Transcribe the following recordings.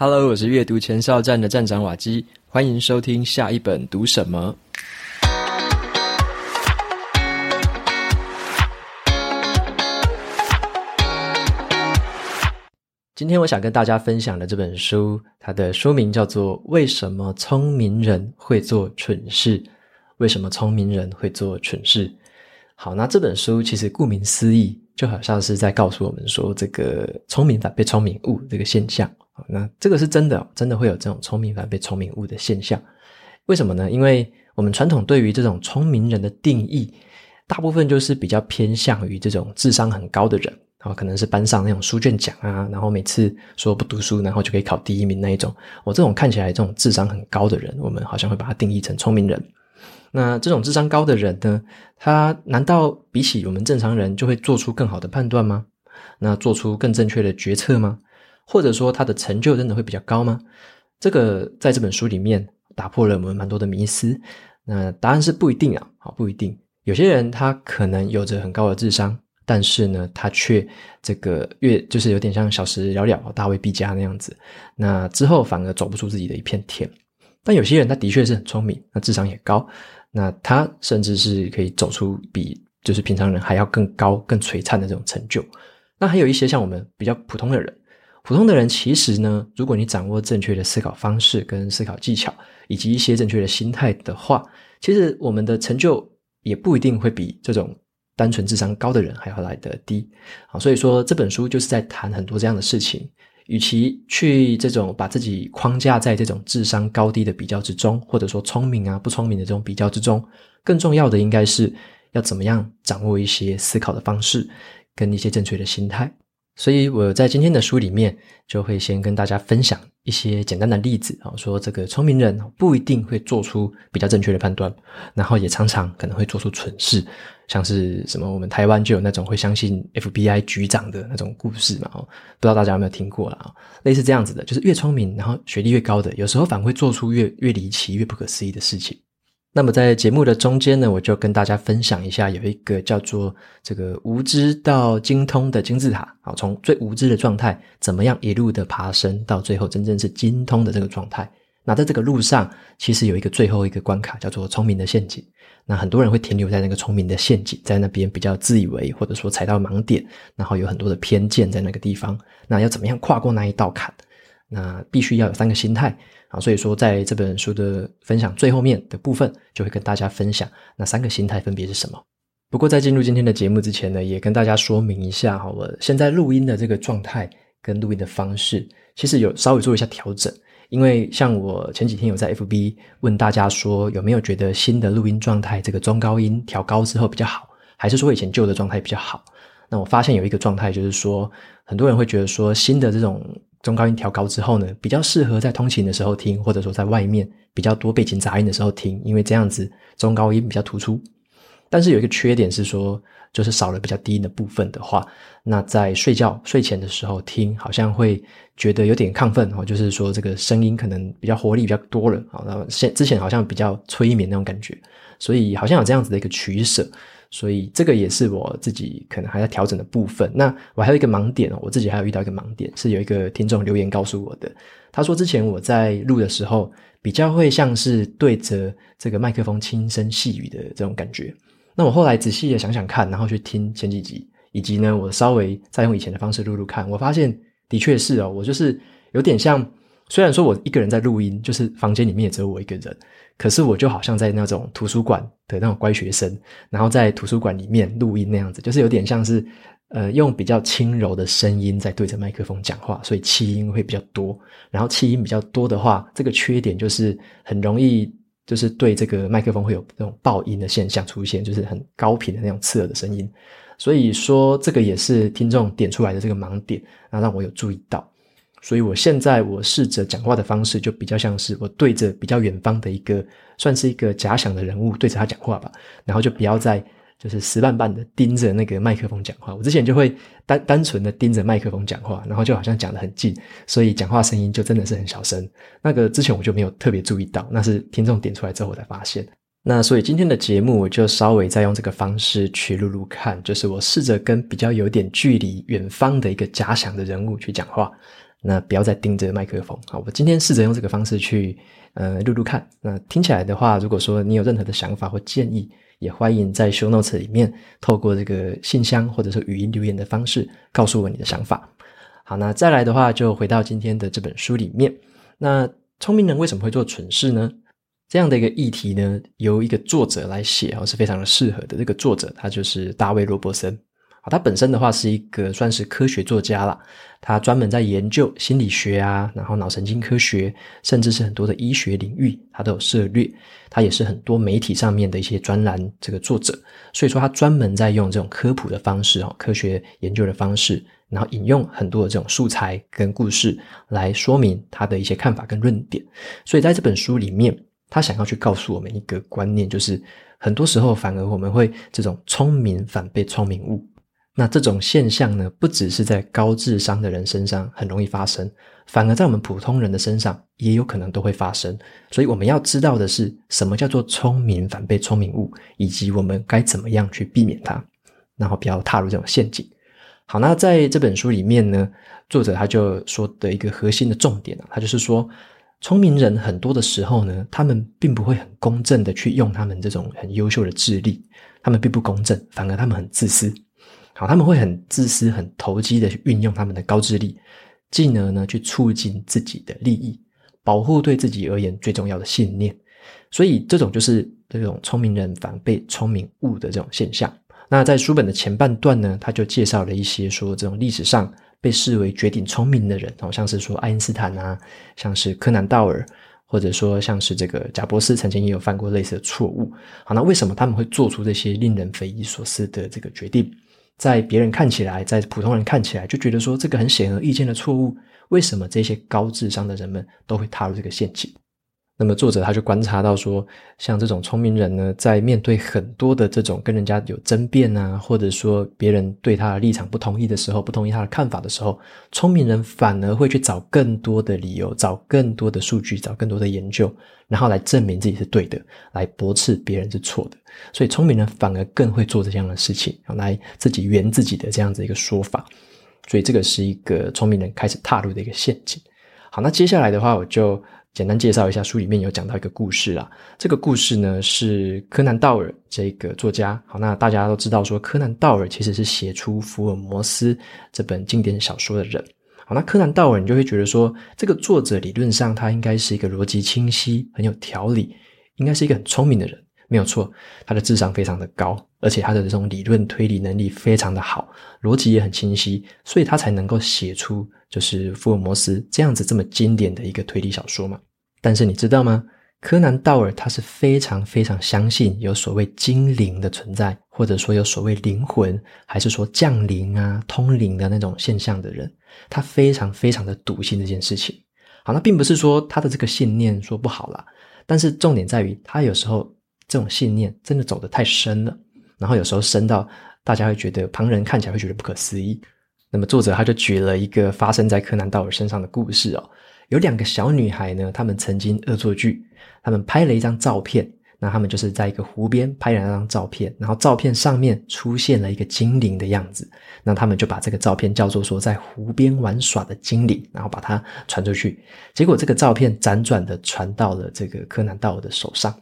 Hello，我是阅读前哨站的站长瓦基，欢迎收听下一本读什么。今天我想跟大家分享的这本书，它的书名叫做《为什么聪明人会做蠢事》。为什么聪明人会做蠢事？好，那这本书其实顾名思义，就好像是在告诉我们说，这个聪明反被聪明误这个现象。那这个是真的，真的会有这种聪明反被聪明误的现象。为什么呢？因为我们传统对于这种聪明人的定义，大部分就是比较偏向于这种智商很高的人。然后可能是班上那种书卷奖啊，然后每次说不读书，然后就可以考第一名那一种。我、这种看起来这种智商很高的人，我们好像会把它定义成聪明人。那这种智商高的人呢，他难道比起我们正常人就会做出更好的判断吗？那做出更正确的决策吗？或者说他的成就真的会比较高吗？这个在这本书里面打破了我们蛮多的迷思。那答案是不一定啊，好，不一定。有些人他可能有着很高的智商。但是呢，他却这个越就是有点像小时了了，大未必佳那样子。那之后反而走不出自己的一片天。但有些人他的确是很聪明，那智商也高，那他甚至是可以走出比就是平常人还要更高、更璀璨的这种成就。那还有一些像我们比较普通的人，普通的人其实呢，如果你掌握正确的思考方式跟思考技巧，以及一些正确的心态的话，其实我们的成就也不一定会比这种。单纯智商高的人还要来得低，好，所以说这本书就是在谈很多这样的事情。与其去这种把自己框架在这种智商高低的比较之中，或者说聪明啊不聪明的这种比较之中，更重要的应该是要怎么样掌握一些思考的方式跟一些正确的心态。所以我在今天的书里面就会先跟大家分享一些简单的例子啊，说这个聪明人不一定会做出比较正确的判断，然后也常常可能会做出蠢事，像是什么我们台湾就有那种会相信 FBI 局长的那种故事嘛，哦，不知道大家有没有听过啦，类似这样子的，就是越聪明，然后学历越高的，有时候反而会做出越越离奇、越不可思议的事情。那么在节目的中间呢，我就跟大家分享一下，有一个叫做这个无知到精通的金字塔啊，从最无知的状态，怎么样一路的爬升到最后真正是精通的这个状态。那在这个路上，其实有一个最后一个关卡，叫做聪明的陷阱。那很多人会停留在那个聪明的陷阱，在那边比较自以为，或者说踩到盲点，然后有很多的偏见在那个地方。那要怎么样跨过那一道坎？那必须要有三个心态。啊，所以说在这本书的分享最后面的部分，就会跟大家分享那三个心态分别是什么。不过在进入今天的节目之前呢，也跟大家说明一下哈，我现在录音的这个状态跟录音的方式，其实有稍微做一下调整。因为像我前几天有在 FB 问大家说，有没有觉得新的录音状态这个中高音调高之后比较好，还是说以前旧的状态比较好？那我发现有一个状态就是说，很多人会觉得说新的这种。中高音调高之后呢，比较适合在通勤的时候听，或者说在外面比较多背景杂音的时候听，因为这样子中高音比较突出。但是有一个缺点是说，就是少了比较低音的部分的话，那在睡觉睡前的时候听，好像会觉得有点亢奋哦，就是说这个声音可能比较活力比较多了啊。然后现之前好像比较催眠那种感觉，所以好像有这样子的一个取舍。所以这个也是我自己可能还在调整的部分。那我还有一个盲点哦，我自己还有遇到一个盲点，是有一个听众留言告诉我的。他说之前我在录的时候，比较会像是对着这个麦克风轻声细语的这种感觉。那我后来仔细的想想看，然后去听前几集，以及呢，我稍微再用以前的方式录录看，我发现的确是哦，我就是有点像。虽然说我一个人在录音，就是房间里面也只有我一个人，可是我就好像在那种图书馆的那种乖学生，然后在图书馆里面录音那样子，就是有点像是呃用比较轻柔的声音在对着麦克风讲话，所以气音会比较多。然后气音比较多的话，这个缺点就是很容易就是对这个麦克风会有那种爆音的现象出现，就是很高频的那种刺耳的声音。所以说这个也是听众点出来的这个盲点，然后让我有注意到。所以我现在我试着讲话的方式，就比较像是我对着比较远方的一个，算是一个假想的人物对着他讲话吧，然后就不要再就是死板板的盯着那个麦克风讲话。我之前就会单单纯的盯着麦克风讲话，然后就好像讲得很近，所以讲话声音就真的是很小声。那个之前我就没有特别注意到，那是听众点出来之后我才发现。那所以今天的节目我就稍微再用这个方式去录录看，就是我试着跟比较有点距离远方的一个假想的人物去讲话。那不要再盯着麦克风。好，我今天试着用这个方式去呃录录看。那听起来的话，如果说你有任何的想法或建议，也欢迎在 show notes 里面透过这个信箱或者说语音留言的方式告诉我你的想法。好，那再来的话，就回到今天的这本书里面。那聪明人为什么会做蠢事呢？这样的一个议题呢，由一个作者来写哦，是非常的适合的。这个作者他就是大卫·罗伯森。他本身的话是一个算是科学作家啦，他专门在研究心理学啊，然后脑神经科学，甚至是很多的医学领域，他都有涉猎。他也是很多媒体上面的一些专栏这个作者，所以说他专门在用这种科普的方式哦，科学研究的方式，然后引用很多的这种素材跟故事来说明他的一些看法跟论点。所以在这本书里面。他想要去告诉我们一个观念，就是很多时候反而我们会这种聪明反被聪明误。那这种现象呢，不只是在高智商的人身上很容易发生，反而在我们普通人的身上也有可能都会发生。所以我们要知道的是，什么叫做聪明反被聪明误，以及我们该怎么样去避免它，然后不要踏入这种陷阱。好，那在这本书里面呢，作者他就说的一个核心的重点啊，他就是说。聪明人很多的时候呢，他们并不会很公正的去用他们这种很优秀的智力，他们并不公正，反而他们很自私。好，他们会很自私、很投机的去运用他们的高智力，进而呢去促进自己的利益，保护对自己而言最重要的信念。所以，这种就是这种聪明人反被聪明误的这种现象。那在书本的前半段呢，他就介绍了一些说这种历史上。被视为绝顶聪明的人，好像是说爱因斯坦啊，像是柯南道尔，或者说像是这个贾伯斯，曾经也有犯过类似的错误。好，那为什么他们会做出这些令人匪夷所思的这个决定？在别人看起来，在普通人看起来，就觉得说这个很显而易见的错误，为什么这些高智商的人们都会踏入这个陷阱？那么作者他就观察到说，像这种聪明人呢，在面对很多的这种跟人家有争辩啊，或者说别人对他的立场不同意的时候，不同意他的看法的时候，聪明人反而会去找更多的理由，找更多的数据，找更多的研究，然后来证明自己是对的，来驳斥别人是错的。所以聪明人反而更会做这样的事情，来自己圆自己的这样子一个说法。所以这个是一个聪明人开始踏入的一个陷阱。好，那接下来的话，我就。简单介绍一下，书里面有讲到一个故事啦。这个故事呢是柯南道尔这个作家。好，那大家都知道说，柯南道尔其实是写出《福尔摩斯》这本经典小说的人。好，那柯南道尔你就会觉得说，这个作者理论上他应该是一个逻辑清晰、很有条理，应该是一个很聪明的人，没有错。他的智商非常的高，而且他的这种理论推理能力非常的好，逻辑也很清晰，所以他才能够写出就是《福尔摩斯》这样子这么经典的一个推理小说嘛。但是你知道吗？柯南道尔他是非常非常相信有所谓精灵的存在，或者说有所谓灵魂，还是说降临啊、通灵的那种现象的人。他非常非常的笃信这件事情。好，那并不是说他的这个信念说不好啦，但是重点在于他有时候这种信念真的走得太深了，然后有时候深到大家会觉得旁人看起来会觉得不可思议。那么作者他就举了一个发生在柯南道尔身上的故事哦。有两个小女孩呢，她们曾经恶作剧，她们拍了一张照片，那她们就是在一个湖边拍了那张照片，然后照片上面出现了一个精灵的样子，那她们就把这个照片叫做说在湖边玩耍的精灵，然后把它传出去，结果这个照片辗转的传到了这个柯南道尔的手上，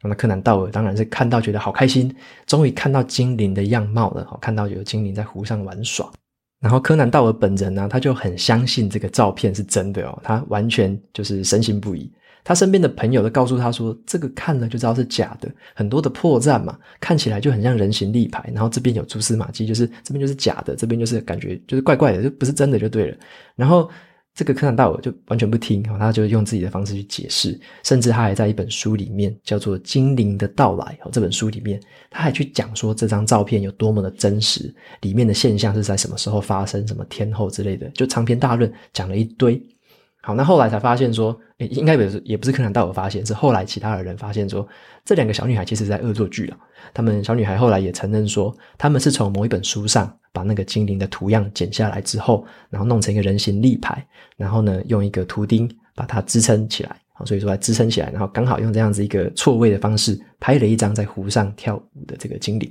那么柯南道尔当然是看到觉得好开心，终于看到精灵的样貌了，看到有精灵在湖上玩耍。然后柯南道尔本人呢，他就很相信这个照片是真的哦，他完全就是深信不疑。他身边的朋友都告诉他说，这个看了就知道是假的，很多的破绽嘛，看起来就很像人形立牌。然后这边有蛛丝马迹，就是这边就是假的，这边就是感觉就是怪怪的，就不是真的就对了。然后。这个柯南道尔就完全不听，他就用自己的方式去解释，甚至他还在一本书里面叫做《精灵的到来》哦，这本书里面他还去讲说这张照片有多么的真实，里面的现象是在什么时候发生，什么天后之类的，就长篇大论讲了一堆。好，那后来才发现说，诶，应该也是也不是柯南道尔发现，是后来其他的人发现说，这两个小女孩其实在恶作剧了。他们小女孩后来也承认说，他们是从某一本书上。把那个精灵的图样剪下来之后，然后弄成一个人形立牌，然后呢，用一个图钉把它支撑起来，所以说来支撑起来，然后刚好用这样子一个错位的方式拍了一张在湖上跳舞的这个精灵，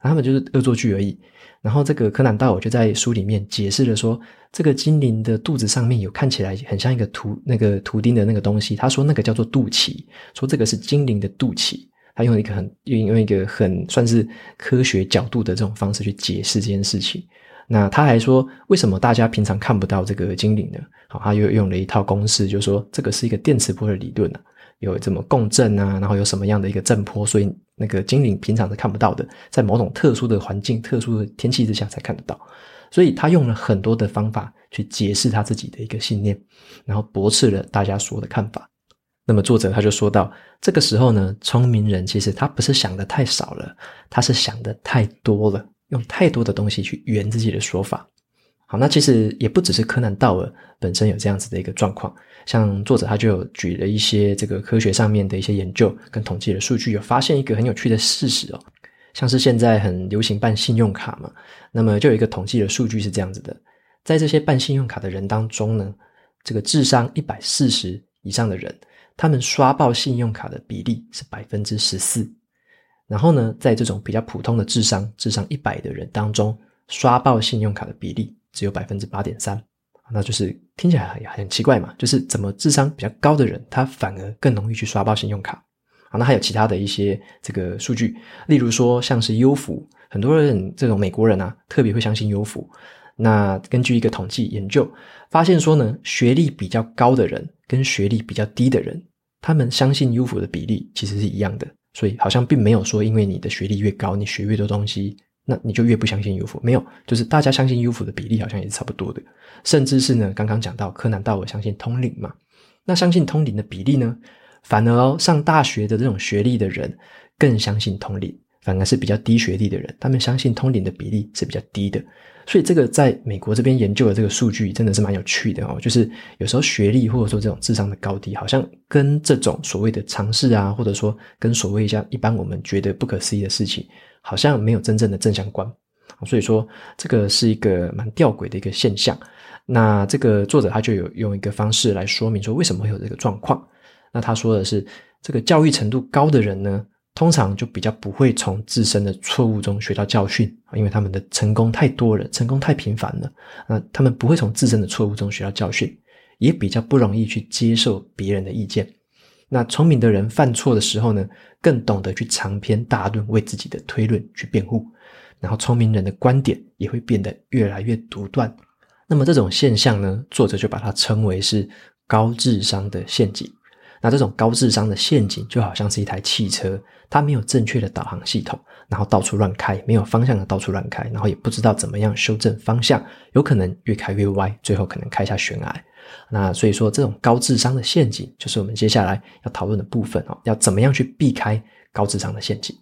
他们就是恶作剧而已。然后这个柯南道尔就在书里面解释了说，这个精灵的肚子上面有看起来很像一个图那个图钉的那个东西，他说那个叫做肚脐，说这个是精灵的肚脐。他用一个很用用一个很算是科学角度的这种方式去解释这件事情。那他还说，为什么大家平常看不到这个精灵呢？好，他又用了一套公式，就是说这个是一个电磁波的理论啊。有怎么共振啊，然后有什么样的一个震波，所以那个精灵平常是看不到的，在某种特殊的环境、特殊的天气之下才看得到。所以他用了很多的方法去解释他自己的一个信念，然后驳斥了大家说的看法。那么作者他就说到，这个时候呢，聪明人其实他不是想的太少了，他是想的太多了，用太多的东西去圆自己的说法。好，那其实也不只是柯南道尔本身有这样子的一个状况。像作者他就有举了一些这个科学上面的一些研究跟统计的数据，有发现一个很有趣的事实哦，像是现在很流行办信用卡嘛，那么就有一个统计的数据是这样子的，在这些办信用卡的人当中呢，这个智商一百四十以上的人，他们刷爆信用卡的比例是百分之十四，然后呢，在这种比较普通的智商，智商一百的人当中，刷爆信用卡的比例只有百分之八点三。那就是听起来很很奇怪嘛，就是怎么智商比较高的人，他反而更容易去刷爆信用卡。啊，那还有其他的一些这个数据，例如说像是优福，很多人这种美国人啊，特别会相信优福。那根据一个统计研究，发现说呢，学历比较高的人跟学历比较低的人，他们相信优福的比例其实是一样的。所以好像并没有说，因为你的学历越高，你学越多东西。那你就越不相信优福，没有，就是大家相信优福的比例好像也是差不多的，甚至是呢，刚刚讲到柯南道尔相信通灵嘛，那相信通灵的比例呢，反而，上大学的这种学历的人更相信通灵，反而是比较低学历的人，他们相信通灵的比例是比较低的，所以这个在美国这边研究的这个数据真的是蛮有趣的哦，就是有时候学历或者说这种智商的高低，好像跟这种所谓的尝试啊，或者说跟所谓像一般我们觉得不可思议的事情。好像没有真正的正相关，所以说这个是一个蛮吊诡的一个现象。那这个作者他就有用一个方式来说明说为什么会有这个状况。那他说的是，这个教育程度高的人呢，通常就比较不会从自身的错误中学到教训，因为他们的成功太多了，成功太频繁了。那他们不会从自身的错误中学到教训，也比较不容易去接受别人的意见。那聪明的人犯错的时候呢，更懂得去长篇大论为自己的推论去辩护，然后聪明人的观点也会变得越来越独断。那么这种现象呢，作者就把它称为是高智商的陷阱。那这种高智商的陷阱就好像是一台汽车，它没有正确的导航系统，然后到处乱开，没有方向的到处乱开，然后也不知道怎么样修正方向，有可能越开越歪，最后可能开下悬崖。那所以说，这种高智商的陷阱，就是我们接下来要讨论的部分哦。要怎么样去避开高智商的陷阱？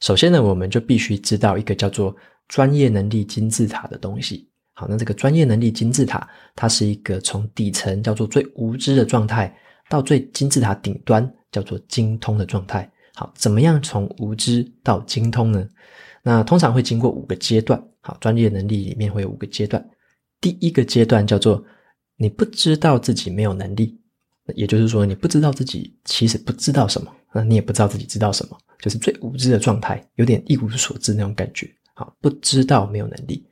首先呢，我们就必须知道一个叫做专业能力金字塔的东西。好，那这个专业能力金字塔，它是一个从底层叫做最无知的状态，到最金字塔顶端叫做精通的状态。好，怎么样从无知到精通呢？那通常会经过五个阶段。好，专业能力里面会有五个阶段。第一个阶段叫做你不知道自己没有能力，也就是说，你不知道自己其实不知道什么，那你也不知道自己知道什么，就是最无知的状态，有点一无所知那种感觉。好，不知道没有能力。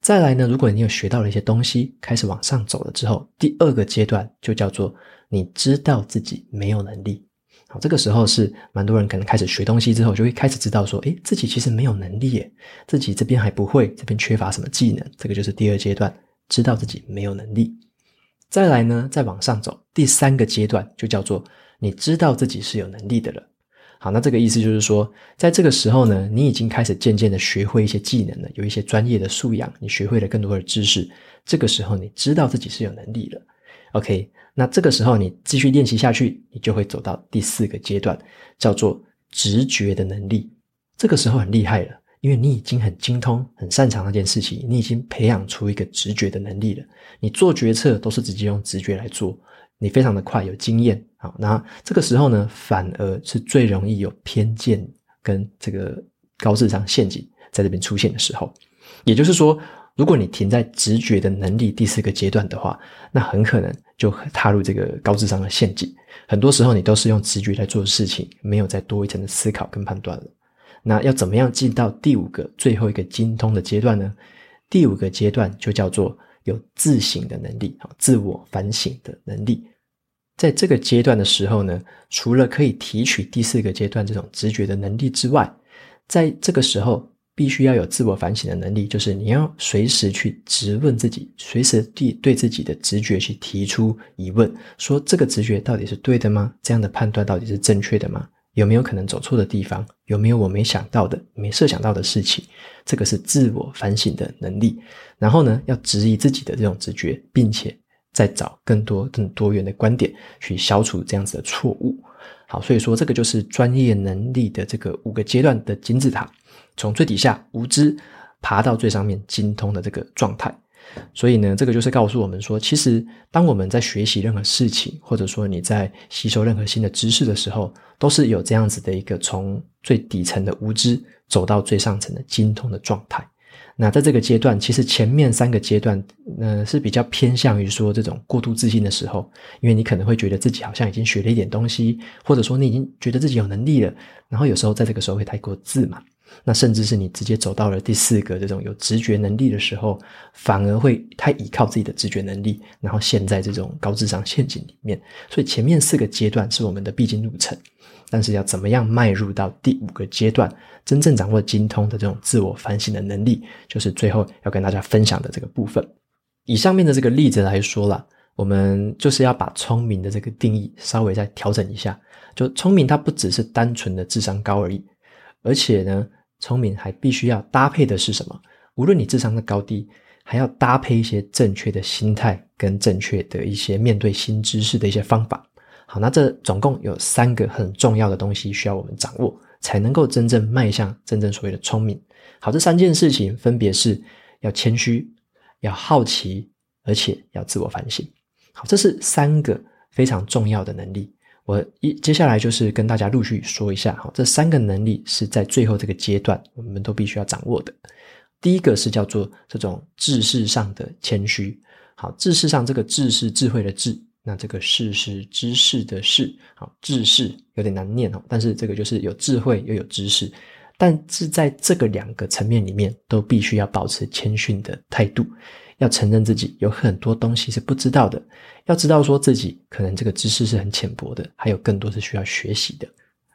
再来呢，如果你有学到了一些东西，开始往上走了之后，第二个阶段就叫做你知道自己没有能力。好，这个时候是蛮多人可能开始学东西之后，就会开始知道说，诶，自己其实没有能力耶，自己这边还不会，这边缺乏什么技能。这个就是第二阶段，知道自己没有能力。再来呢，再往上走，第三个阶段就叫做你知道自己是有能力的了。好，那这个意思就是说，在这个时候呢，你已经开始渐渐的学会一些技能了，有一些专业的素养，你学会了更多的知识。这个时候，你知道自己是有能力了。OK，那这个时候你继续练习下去，你就会走到第四个阶段，叫做直觉的能力。这个时候很厉害了。因为你已经很精通、很擅长那件事情，你已经培养出一个直觉的能力了。你做决策都是直接用直觉来做，你非常的快，有经验。好，那这个时候呢，反而是最容易有偏见跟这个高智商陷阱在这边出现的时候。也就是说，如果你停在直觉的能力第四个阶段的话，那很可能就踏入这个高智商的陷阱。很多时候，你都是用直觉来做的事情，没有再多一层的思考跟判断了。那要怎么样进到第五个最后一个精通的阶段呢？第五个阶段就叫做有自省的能力，自我反省的能力。在这个阶段的时候呢，除了可以提取第四个阶段这种直觉的能力之外，在这个时候必须要有自我反省的能力，就是你要随时去质问自己，随时对对自己的直觉去提出疑问，说这个直觉到底是对的吗？这样的判断到底是正确的吗？有没有可能走错的地方？有没有我没想到的、没设想到的事情？这个是自我反省的能力。然后呢，要质疑自己的这种直觉，并且再找更多、更多元的观点去消除这样子的错误。好，所以说这个就是专业能力的这个五个阶段的金字塔，从最底下无知爬到最上面精通的这个状态。所以呢，这个就是告诉我们说，其实当我们在学习任何事情，或者说你在吸收任何新的知识的时候，都是有这样子的一个从最底层的无知走到最上层的精通的状态。那在这个阶段，其实前面三个阶段，呃，是比较偏向于说这种过度自信的时候，因为你可能会觉得自己好像已经学了一点东西，或者说你已经觉得自己有能力了，然后有时候在这个时候会太过自满。那甚至是你直接走到了第四个这种有直觉能力的时候，反而会太依靠自己的直觉能力，然后陷在这种高智商陷阱里面。所以前面四个阶段是我们的必经路程，但是要怎么样迈入到第五个阶段，真正掌握精通的这种自我反省的能力，就是最后要跟大家分享的这个部分。以上面的这个例子来说啦，我们就是要把聪明的这个定义稍微再调整一下，就聪明它不只是单纯的智商高而已，而且呢。聪明还必须要搭配的是什么？无论你智商的高低，还要搭配一些正确的心态跟正确的一些面对新知识的一些方法。好，那这总共有三个很重要的东西需要我们掌握，才能够真正迈向真正所谓的聪明。好，这三件事情分别是要谦虚、要好奇，而且要自我反省。好，这是三个非常重要的能力。我一接下来就是跟大家陆续说一下哈，这三个能力是在最后这个阶段我们都必须要掌握的。第一个是叫做这种知识上的谦虚，好，知识上这个智是智慧的智，那这个识是知识的识，好，知识有点难念哦，但是这个就是有智慧又有知识，但是在这个两个层面里面都必须要保持谦逊的态度。要承认自己有很多东西是不知道的，要知道说自己可能这个知识是很浅薄的，还有更多是需要学习的。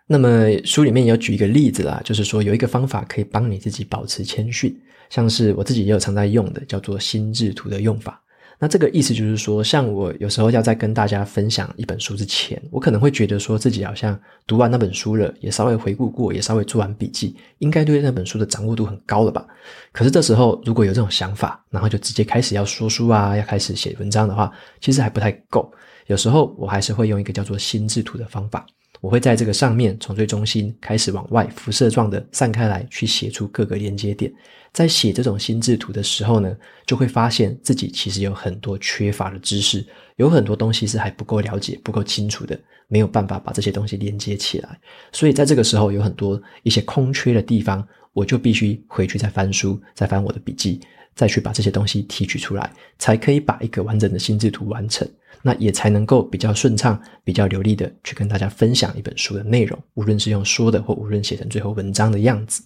那么书里面有举一个例子啦，就是说有一个方法可以帮你自己保持谦逊，像是我自己也有常在用的，叫做心智图的用法。那这个意思就是说，像我有时候要在跟大家分享一本书之前，我可能会觉得说自己好像读完那本书了，也稍微回顾过，也稍微做完笔记，应该对那本书的掌握度很高了吧？可是这时候如果有这种想法，然后就直接开始要说书啊，要开始写文章的话，其实还不太够。有时候我还是会用一个叫做心智图的方法。我会在这个上面从最中心开始往外辐射状的散开来，去写出各个连接点。在写这种心智图的时候呢，就会发现自己其实有很多缺乏的知识，有很多东西是还不够了解、不够清楚的，没有办法把这些东西连接起来。所以在这个时候，有很多一些空缺的地方，我就必须回去再翻书，再翻我的笔记，再去把这些东西提取出来，才可以把一个完整的心智图完成。那也才能够比较顺畅、比较流利的去跟大家分享一本书的内容，无论是用说的，或无论写成最后文章的样子。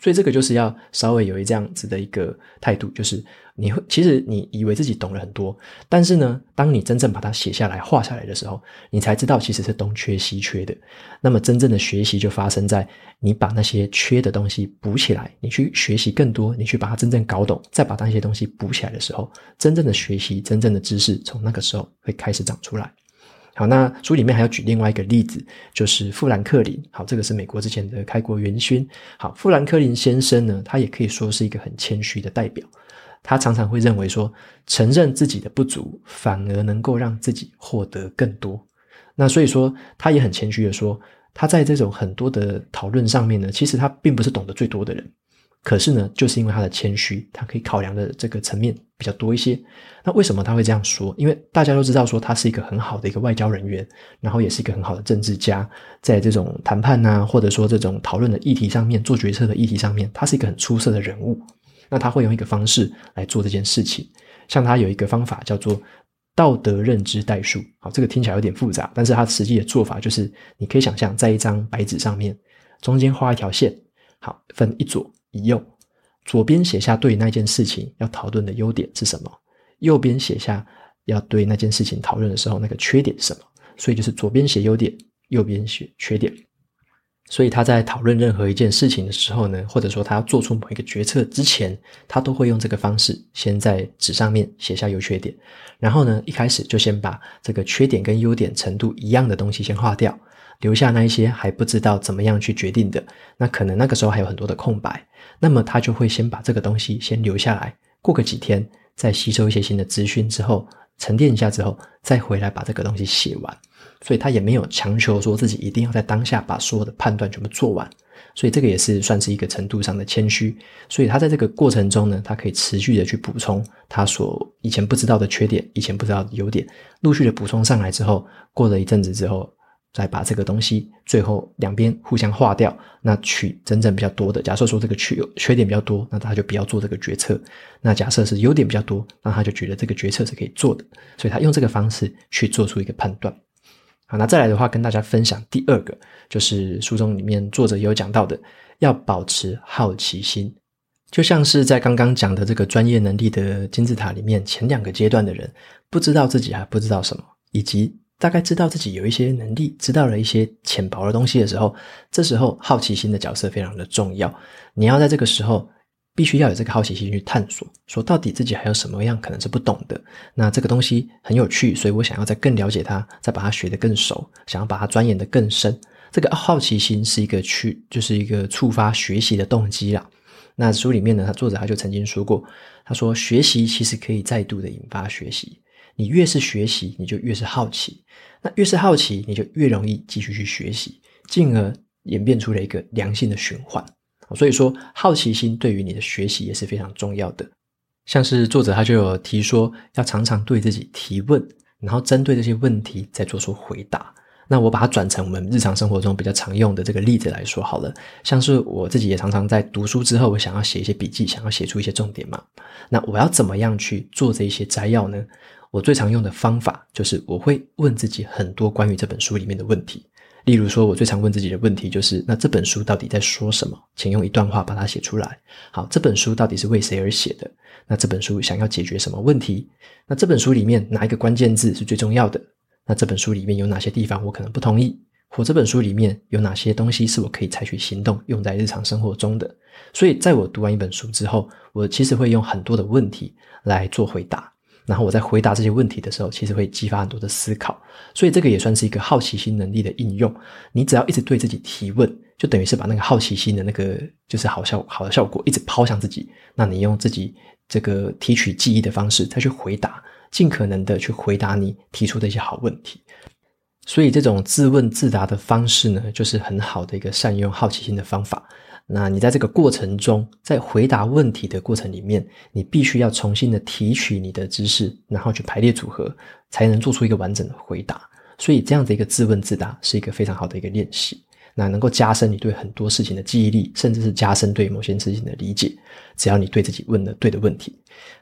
所以这个就是要稍微有一这样子的一个态度，就是你会其实你以为自己懂了很多，但是呢，当你真正把它写下来、画下来的时候，你才知道其实是东缺西缺的。那么真正的学习就发生在你把那些缺的东西补起来，你去学习更多，你去把它真正搞懂，再把那些东西补起来的时候，真正的学习、真正的知识从那个时候会开始长出来。好，那书里面还要举另外一个例子，就是富兰克林。好，这个是美国之前的开国元勋。好，富兰克林先生呢，他也可以说是一个很谦虚的代表。他常常会认为说，承认自己的不足，反而能够让自己获得更多。那所以说，他也很谦虚的说，他在这种很多的讨论上面呢，其实他并不是懂得最多的人。可是呢，就是因为他的谦虚，他可以考量的这个层面比较多一些。那为什么他会这样说？因为大家都知道说他是一个很好的一个外交人员，然后也是一个很好的政治家，在这种谈判啊，或者说这种讨论的议题上面，做决策的议题上面，他是一个很出色的人物。那他会用一个方式来做这件事情，像他有一个方法叫做道德认知代数。好，这个听起来有点复杂，但是他实际的做法就是，你可以想象在一张白纸上面，中间画一条线。好，分一左一右，左边写下对那件事情要讨论的优点是什么，右边写下要对那件事情讨论的时候那个缺点是什么。所以就是左边写优点，右边写缺点。所以他在讨论任何一件事情的时候呢，或者说他要做出某一个决策之前，他都会用这个方式，先在纸上面写下优缺点，然后呢，一开始就先把这个缺点跟优点程度一样的东西先划掉，留下那一些还不知道怎么样去决定的，那可能那个时候还有很多的空白，那么他就会先把这个东西先留下来，过个几天再吸收一些新的资讯之后，沉淀一下之后，再回来把这个东西写完。所以他也没有强求说自己一定要在当下把所有的判断全部做完，所以这个也是算是一个程度上的谦虚。所以他在这个过程中呢，他可以持续的去补充他所以前不知道的缺点，以前不知道的优点，陆续的补充上来之后，过了一阵子之后，再把这个东西最后两边互相划掉，那取真正比较多的。假设说这个缺缺点比较多，那他就不要做这个决策；那假设是优点比较多，那他就觉得这个决策是可以做的。所以他用这个方式去做出一个判断。那再来的话，跟大家分享第二个，就是书中里面作者有讲到的，要保持好奇心。就像是在刚刚讲的这个专业能力的金字塔里面，前两个阶段的人，不知道自己还不知道什么，以及大概知道自己有一些能力，知道了一些浅薄的东西的时候，这时候好奇心的角色非常的重要。你要在这个时候。必须要有这个好奇心去探索，说到底自己还有什么样可能是不懂的。那这个东西很有趣，所以我想要再更了解它，再把它学得更熟，想要把它钻研得更深。这个好奇心是一个去，就是一个触发学习的动机啦。那书里面呢，他作者他就曾经说过，他说学习其实可以再度的引发学习。你越是学习，你就越是好奇。那越是好奇，你就越容易继续去学习，进而演变出了一个良性的循环。所以说，好奇心对于你的学习也是非常重要的。像是作者他就有提说，要常常对自己提问，然后针对这些问题再做出回答。那我把它转成我们日常生活中比较常用的这个例子来说好了。像是我自己也常常在读书之后，我想要写一些笔记，想要写出一些重点嘛。那我要怎么样去做这一些摘要呢？我最常用的方法就是我会问自己很多关于这本书里面的问题。例如说，我最常问自己的问题就是：那这本书到底在说什么？请用一段话把它写出来。好，这本书到底是为谁而写的？那这本书想要解决什么问题？那这本书里面哪一个关键字是最重要的？那这本书里面有哪些地方我可能不同意？或这本书里面有哪些东西是我可以采取行动用在日常生活中的？所以，在我读完一本书之后，我其实会用很多的问题来做回答。然后我在回答这些问题的时候，其实会激发很多的思考，所以这个也算是一个好奇心能力的应用。你只要一直对自己提问，就等于是把那个好奇心的那个就是好效好的效果一直抛向自己。那你用自己这个提取记忆的方式再去回答，尽可能的去回答你提出的一些好问题。所以这种自问自答的方式呢，就是很好的一个善用好奇心的方法。那你在这个过程中，在回答问题的过程里面，你必须要重新的提取你的知识，然后去排列组合，才能做出一个完整的回答。所以这样的一个自问自答是一个非常好的一个练习，那能够加深你对很多事情的记忆力，甚至是加深对某些事情的理解。只要你对自己问了对的问题。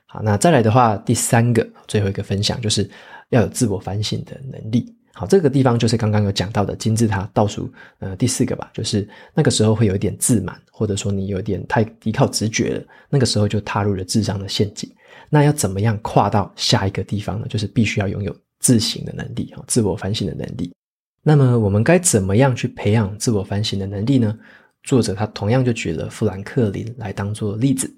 好，那再来的话，第三个最后一个分享就是要有自我反省的能力。好，这个地方就是刚刚有讲到的金字塔倒数呃第四个吧，就是那个时候会有一点自满，或者说你有点太依靠直觉了，那个时候就踏入了智商的陷阱。那要怎么样跨到下一个地方呢？就是必须要拥有自省的能力，自我反省的能力。那么我们该怎么样去培养自我反省的能力呢？作者他同样就举了富兰克林来当做例子。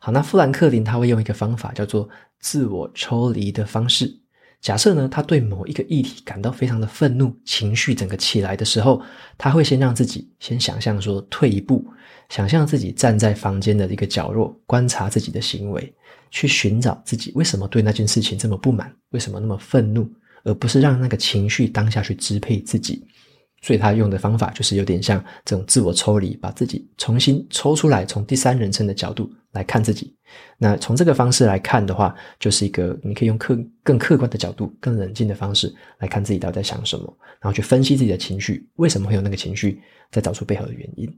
好，那富兰克林他会用一个方法叫做自我抽离的方式。假设呢，他对某一个议题感到非常的愤怒，情绪整个起来的时候，他会先让自己先想象说退一步，想象自己站在房间的一个角落，观察自己的行为，去寻找自己为什么对那件事情这么不满，为什么那么愤怒，而不是让那个情绪当下去支配自己。所以他用的方法就是有点像这种自我抽离，把自己重新抽出来，从第三人称的角度来看自己。那从这个方式来看的话，就是一个你可以用客更客观的角度、更冷静的方式来看自己到底在想什么，然后去分析自己的情绪，为什么会有那个情绪，再找出背后的原因。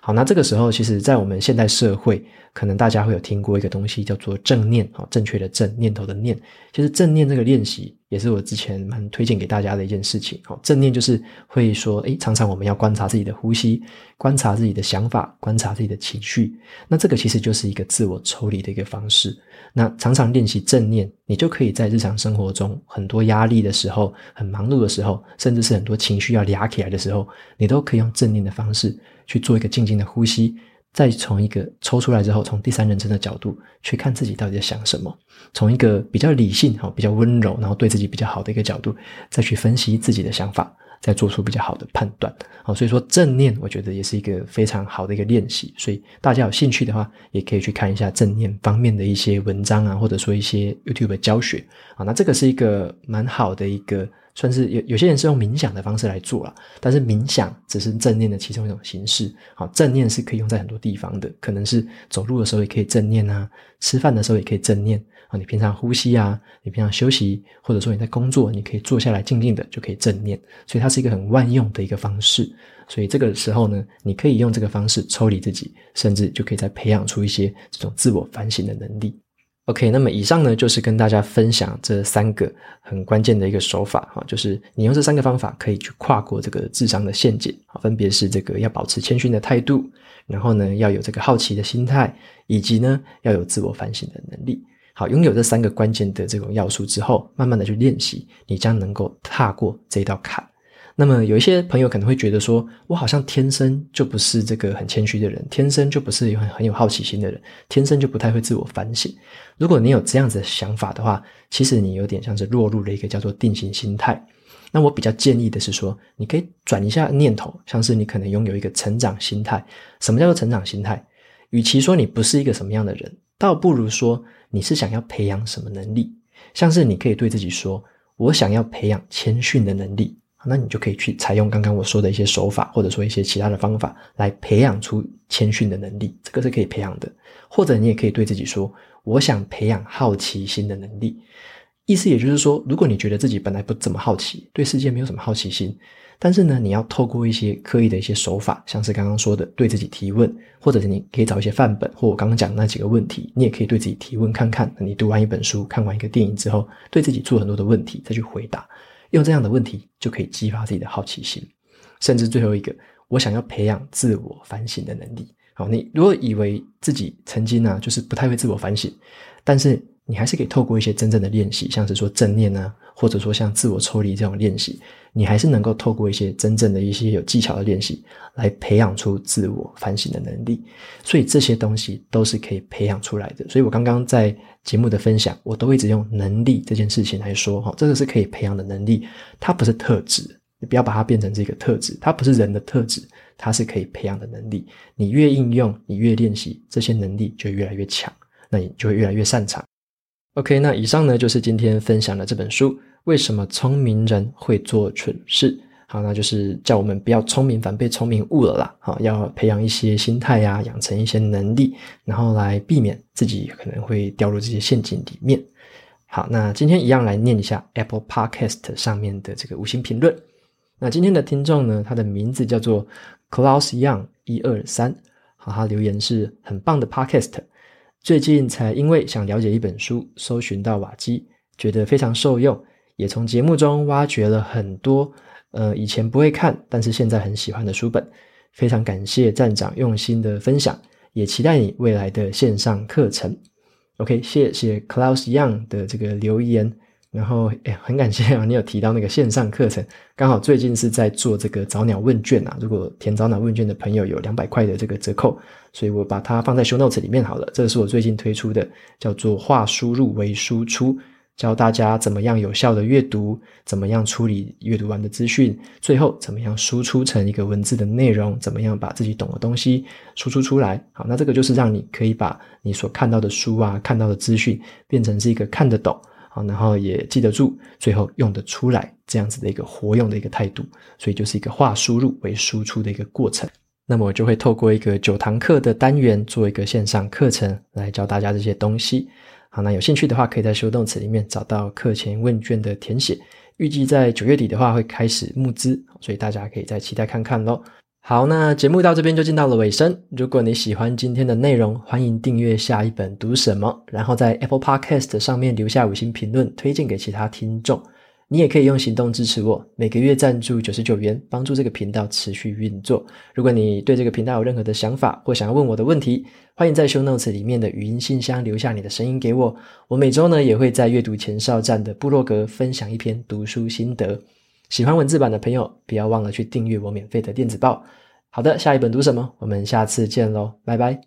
好，那这个时候，其实，在我们现代社会，可能大家会有听过一个东西，叫做正念，好，正确的正，念头的念。其实正念这个练习，也是我之前蛮推荐给大家的一件事情。好，正念就是会说，诶，常常我们要观察自己的呼吸，观察自己的想法，观察自己的情绪。那这个其实就是一个自我抽离的一个方式。那常常练习正念，你就可以在日常生活中很多压力的时候，很忙碌的时候，甚至是很多情绪要泻起来的时候，你都可以用正念的方式。去做一个静静的呼吸，再从一个抽出来之后，从第三人称的角度去看自己到底在想什么，从一个比较理性、哈比较温柔，然后对自己比较好的一个角度，再去分析自己的想法，再做出比较好的判断。好，所以说正念，我觉得也是一个非常好的一个练习。所以大家有兴趣的话，也可以去看一下正念方面的一些文章啊，或者说一些 YouTube 的教学。啊，那这个是一个蛮好的一个。算是有有些人是用冥想的方式来做了，但是冥想只是正念的其中一种形式。好，正念是可以用在很多地方的，可能是走路的时候也可以正念啊，吃饭的时候也可以正念啊。你平常呼吸啊，你平常休息，或者说你在工作，你可以坐下来静静的就可以正念。所以它是一个很万用的一个方式。所以这个时候呢，你可以用这个方式抽离自己，甚至就可以再培养出一些这种自我反省的能力。OK，那么以上呢，就是跟大家分享这三个很关键的一个手法哈，就是你用这三个方法可以去跨过这个智商的陷阱啊，分别是这个要保持谦逊的态度，然后呢要有这个好奇的心态，以及呢要有自我反省的能力。好，拥有这三个关键的这种要素之后，慢慢的去练习，你将能够踏过这一道坎。那么有一些朋友可能会觉得说，我好像天生就不是这个很谦虚的人，天生就不是很很有好奇心的人，天生就不太会自我反省。如果你有这样子的想法的话，其实你有点像是落入了一个叫做定型心态。那我比较建议的是说，你可以转一下念头，像是你可能拥有一个成长心态。什么叫做成长心态？与其说你不是一个什么样的人，倒不如说你是想要培养什么能力。像是你可以对自己说，我想要培养谦逊的能力。那你就可以去采用刚刚我说的一些手法，或者说一些其他的方法，来培养出谦逊的能力，这个是可以培养的。或者你也可以对自己说，我想培养好奇心的能力。意思也就是说，如果你觉得自己本来不怎么好奇，对世界没有什么好奇心，但是呢，你要透过一些刻意的一些手法，像是刚刚说的对自己提问，或者是你可以找一些范本，或我刚刚讲的那几个问题，你也可以对自己提问看看。你读完一本书，看完一个电影之后，对自己做很多的问题，再去回答。用这样的问题就可以激发自己的好奇心，甚至最后一个，我想要培养自我反省的能力。好，你如果以为自己曾经呢、啊，就是不太会自我反省，但是你还是可以透过一些真正的练习，像是说正念啊，或者说像自我抽离这种练习，你还是能够透过一些真正的一些有技巧的练习，来培养出自我反省的能力。所以这些东西都是可以培养出来的。所以我刚刚在。节目的分享，我都一直用能力这件事情来说，哈，这个是可以培养的能力，它不是特质，你不要把它变成这个特质，它不是人的特质，它是可以培养的能力。你越应用，你越练习，这些能力就越来越强，那你就会越来越擅长。OK，那以上呢就是今天分享的这本书，为什么聪明人会做蠢事？好，那就是叫我们不要聪明反被聪明误了啦。好，要培养一些心态呀，养成一些能力，然后来避免自己可能会掉入这些陷阱里面。好，那今天一样来念一下 Apple Podcast 上面的这个五星评论。那今天的听众呢，他的名字叫做 Klaus Young 一二三。好，他留言是很棒的 Podcast。最近才因为想了解一本书，搜寻到瓦基，觉得非常受用，也从节目中挖掘了很多。呃，以前不会看，但是现在很喜欢的书本，非常感谢站长用心的分享，也期待你未来的线上课程。OK，谢谢 Klaus Young 的这个留言，然后诶很感谢啊，你有提到那个线上课程，刚好最近是在做这个早鸟问卷啊，如果填早鸟问卷的朋友有两百块的这个折扣，所以我把它放在 Show Notes 里面好了。这是我最近推出的，叫做化输入为输出。教大家怎么样有效的阅读，怎么样处理阅读完的资讯，最后怎么样输出成一个文字的内容，怎么样把自己懂的东西输出出来。好，那这个就是让你可以把你所看到的书啊，看到的资讯变成是一个看得懂，好，然后也记得住，最后用得出来这样子的一个活用的一个态度。所以就是一个化输入为输出的一个过程。那么我就会透过一个九堂课的单元做一个线上课程来教大家这些东西。好，那有兴趣的话，可以在修动词里面找到课前问卷的填写。预计在九月底的话会开始募资，所以大家可以再期待看看喽。好，那节目到这边就进到了尾声。如果你喜欢今天的内容，欢迎订阅下一本读什么，然后在 Apple Podcast 上面留下五星评论，推荐给其他听众。你也可以用行动支持我，每个月赞助九十九元，帮助这个频道持续运作。如果你对这个频道有任何的想法或想要问我的问题，欢迎在 Show Notes 里面的语音信箱留下你的声音给我。我每周呢也会在阅读前哨站的部落格分享一篇读书心得。喜欢文字版的朋友，不要忘了去订阅我免费的电子报。好的，下一本读什么？我们下次见喽，拜拜。